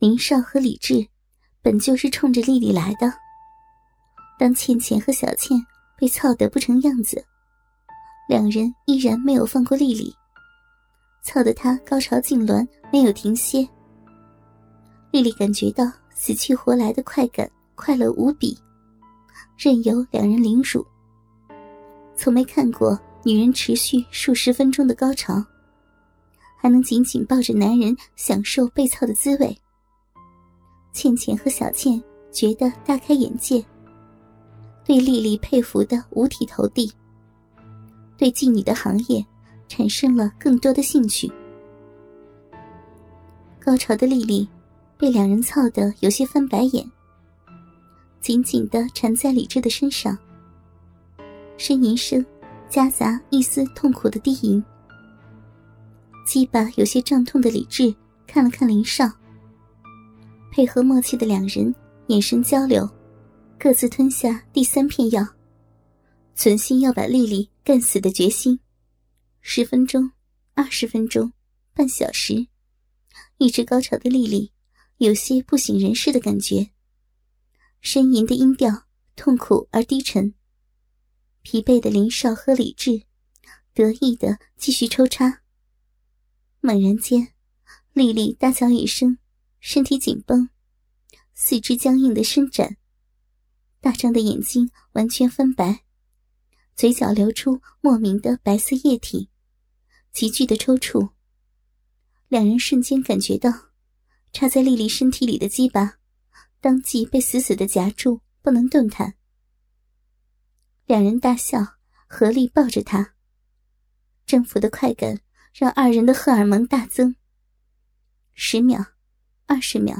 林少和李智本就是冲着丽丽来的。当倩倩和小倩被操得不成样子，两人依然没有放过丽丽，操得她高潮痉挛，没有停歇。丽丽感觉到死去活来的快感，快乐无比，任由两人凌辱。从没看过女人持续数十分钟的高潮，还能紧紧抱着男人享受被操的滋味。倩倩和小倩觉得大开眼界，对丽丽佩服的五体投地，对妓女的行业产生了更多的兴趣。高潮的丽丽被两人操得有些翻白眼，紧紧的缠在李智的身上。呻吟声夹杂一丝痛苦的低吟，鸡巴有些胀痛的李智看了看林少。配合默契的两人眼神交流，各自吞下第三片药，存心要把丽丽干死的决心。十分钟，二十分钟，半小时，一直高潮的丽丽有些不省人事的感觉。呻吟的音调痛苦而低沉。疲惫的林少和李智得意的继续抽插。猛然间，丽丽大叫一声，身体紧绷，四肢僵硬的伸展，大张的眼睛完全翻白，嘴角流出莫名的白色液体，急剧的抽搐。两人瞬间感觉到，插在丽丽身体里的鸡巴，当即被死死的夹住，不能动弹。两人大笑，合力抱着他。征服的快感让二人的荷尔蒙大增。十秒，二十秒，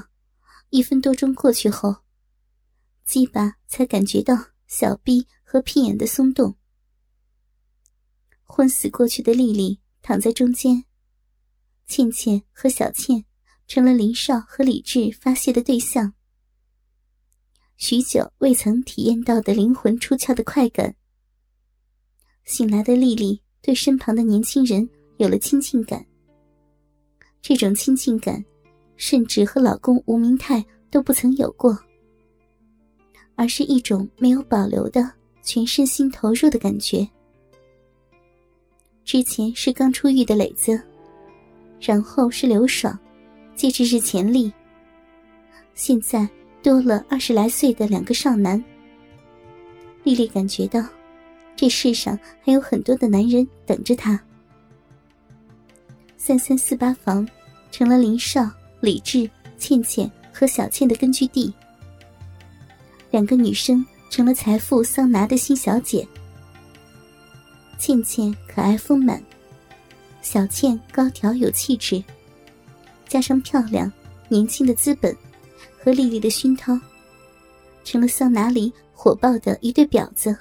一分多钟过去后，鸡巴才感觉到小臂和屁眼的松动。昏死过去的丽丽躺在中间，倩倩和小倩成了林少和李智发泄的对象。许久未曾体验到的灵魂出窍的快感。醒来的丽丽对身旁的年轻人有了亲近感。这种亲近感，甚至和老公吴明泰都不曾有过，而是一种没有保留的全身心投入的感觉。之前是刚出狱的磊子，然后是刘爽，接着是钱丽，现在。多了二十来岁的两个少男，丽丽感觉到，这世上还有很多的男人等着她。三三四八房成了林少、李智、倩倩和小倩的根据地。两个女生成了财富桑拿的新小姐。倩倩可爱丰满，小倩高挑有气质，加上漂亮、年轻的资本。和丽丽的熏陶，成了桑拿里火爆的一对婊子。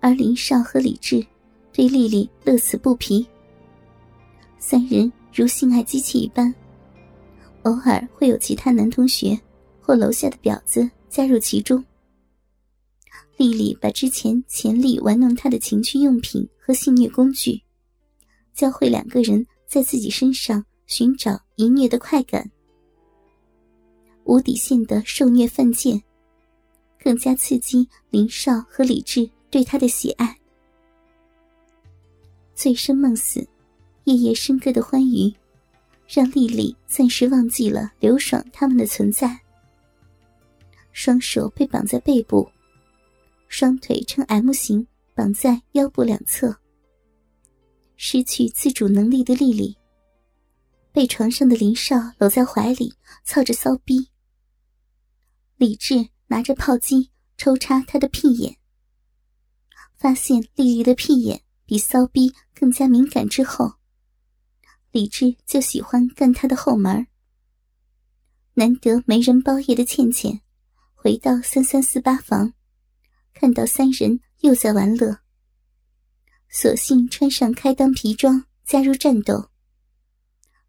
而林少和李智对丽丽乐此不疲，三人如性爱机器一般。偶尔会有其他男同学或楼下的婊子加入其中。丽丽把之前钱丽玩弄她的情趣用品和性虐工具，教会两个人在自己身上寻找淫虐的快感。无底线的受虐犯贱，更加刺激林少和李智对他的喜爱。醉生梦死、夜夜笙歌的欢愉，让丽丽暂时忘记了刘爽他们的存在。双手被绑在背部，双腿呈 M 型绑在腰部两侧。失去自主能力的丽丽，被床上的林少搂在怀里，操着骚逼。李智拿着炮击抽插他的屁眼，发现丽丽的屁眼比骚逼更加敏感之后，李智就喜欢干他的后门。难得没人包夜的倩倩，回到三三四八房，看到三人又在玩乐，索性穿上开裆皮装加入战斗，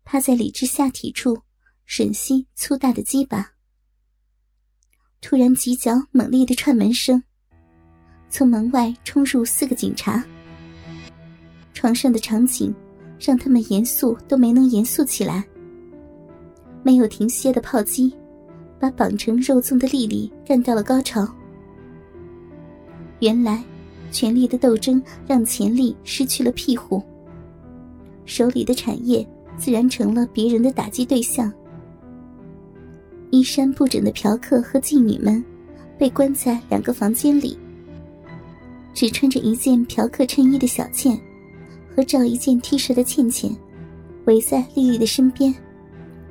趴在李智下体处吮吸粗大的鸡巴。突然，几脚猛烈的串门声，从门外冲入四个警察。床上的场景让他们严肃都没能严肃起来。没有停歇的炮击，把绑成肉粽的丽丽干到了高潮。原来，权力的斗争让钱丽失去了庇护，手里的产业自然成了别人的打击对象。衣衫不整的嫖客和妓女们，被关在两个房间里。只穿着一件嫖客衬衣的小倩，和罩一件 T 恤的倩倩，围在丽丽的身边，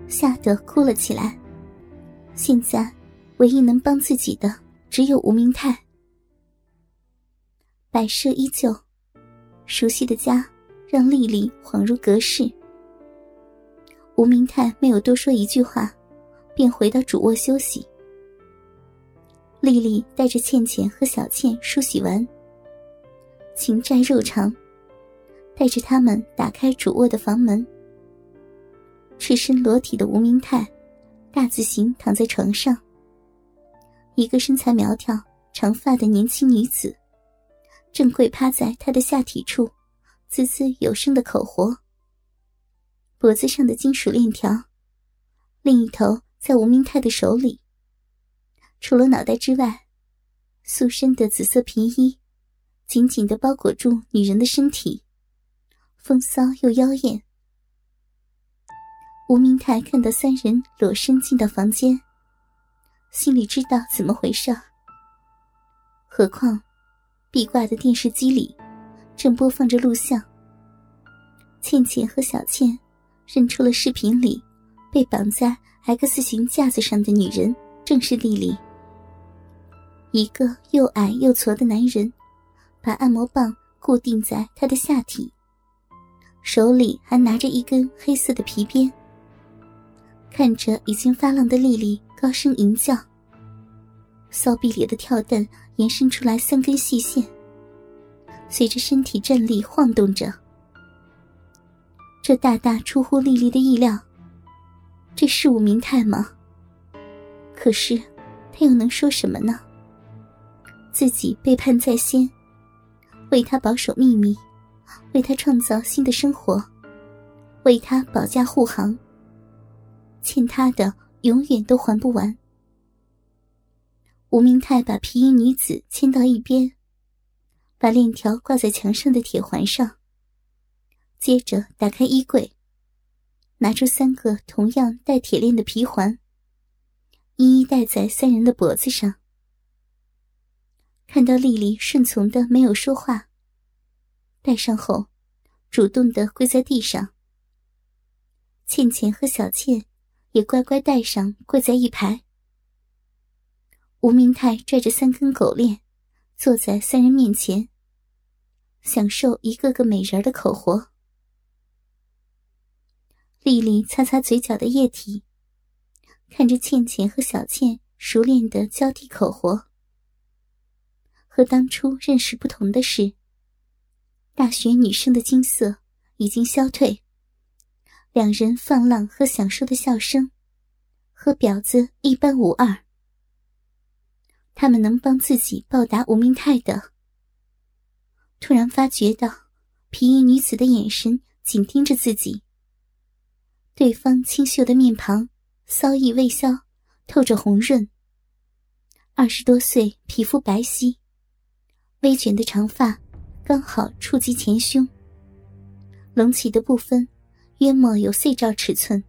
吓得哭了起来。现在，唯一能帮自己的只有吴明泰。摆设依旧，熟悉的家让丽丽恍如隔世。吴明泰没有多说一句话。便回到主卧休息。丽丽带着倩倩和小倩梳洗完，情债肉偿，带着他们打开主卧的房门。赤身裸体的吴明泰，大字形躺在床上。一个身材苗条、长发的年轻女子，正跪趴在他的下体处，滋滋有声的口活。脖子上的金属链条，另一头。在吴明泰的手里，除了脑袋之外，塑身的紫色皮衣紧紧的包裹住女人的身体，风骚又妖艳。吴明台看到三人裸身进到房间，心里知道怎么回事何况，壁挂的电视机里正播放着录像。倩倩和小倩认出了视频里被绑在。X 型架子上的女人正是丽丽。一个又矮又矬的男人，把按摩棒固定在她的下体，手里还拿着一根黑色的皮鞭。看着已经发浪的丽丽，高声吟叫。骚逼里的跳蛋延伸出来三根细线，随着身体站立晃动着。这大大出乎丽丽的意料。这是吴明泰吗？可是，他又能说什么呢？自己背叛在先，为他保守秘密，为他创造新的生活，为他保驾护航。欠他的永远都还不完。吴明泰把皮衣女子牵到一边，把链条挂在墙上的铁环上，接着打开衣柜。拿出三个同样带铁链的皮环，一一戴在三人的脖子上。看到丽丽顺从的没有说话，戴上后，主动的跪在地上。倩倩和小倩也乖乖戴上，跪在一排。吴明泰拽着三根狗链，坐在三人面前，享受一个个美人的口活。丽丽擦擦嘴角的液体，看着倩倩和小倩熟练的交替口活。和当初认识不同的是，大学女生的金色已经消退，两人放浪和享受的笑声，和婊子一般无二。他们能帮自己报答吴明泰的。突然发觉到，皮衣女子的眼神紧盯着自己。对方清秀的面庞，骚意未消，透着红润。二十多岁，皮肤白皙，微卷的长发刚好触及前胸。隆起的部分约莫有 C 兆尺寸。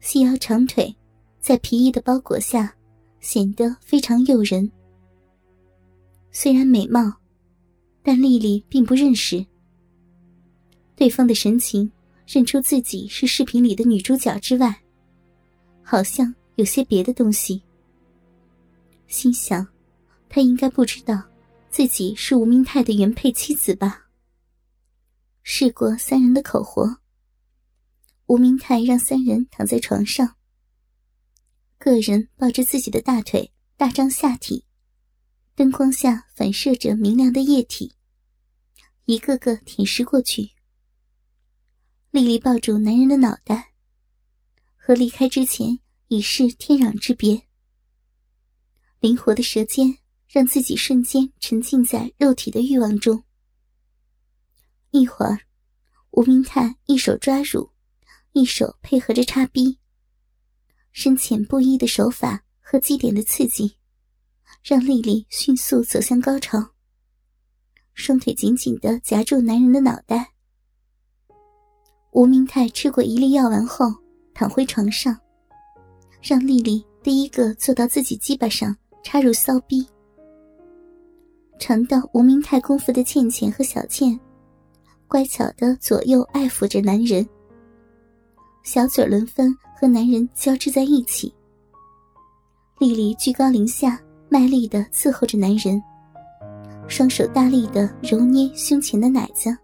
细腰长腿，在皮衣的包裹下显得非常诱人。虽然美貌，但丽丽并不认识对方的神情。认出自己是视频里的女主角之外，好像有些别的东西。心想，他应该不知道自己是吴明泰的原配妻子吧。试过三人的口活，吴明泰让三人躺在床上，个人抱着自己的大腿，大张下体，灯光下反射着明亮的液体，一个个舔舐过去。丽丽抱住男人的脑袋，和离开之前已是天壤之别。灵活的舌尖让自己瞬间沉浸在肉体的欲望中。一会儿，吴明泰一手抓乳，一手配合着插逼，深浅不一的手法和祭点的刺激，让丽丽迅速走向高潮。双腿紧紧的夹住男人的脑袋。吴明泰吃过一粒药丸后，躺回床上，让丽丽第一个坐到自己鸡巴上，插入骚逼。尝到无名太功夫的倩倩和小倩，乖巧的左右爱抚着男人，小嘴轮番和男人交织在一起。丽丽居高临下，卖力的伺候着男人。双手大力的揉捏胸前的奶子。